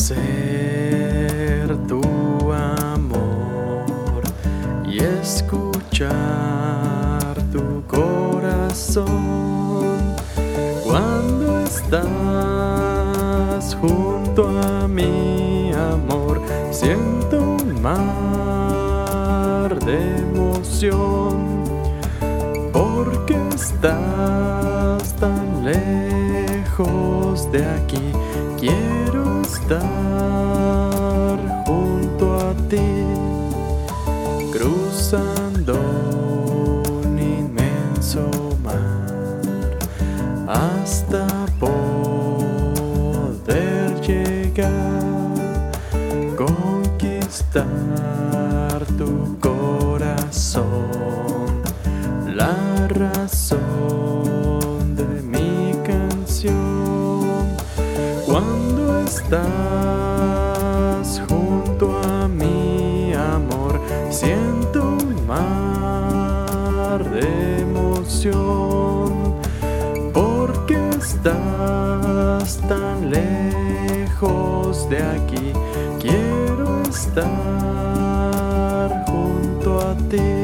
conocer tu amor y escuchar tu corazón. Cuando estás junto a mi amor siento un mar de emoción. Porque estás tan lejos de aquí quiero junto a ti cruzando un inmenso mar hasta poder llegar conquistar tu corazón la razón estás junto a mi amor. Siento un mar de emoción. Porque estás tan lejos de aquí quiero estar junto a ti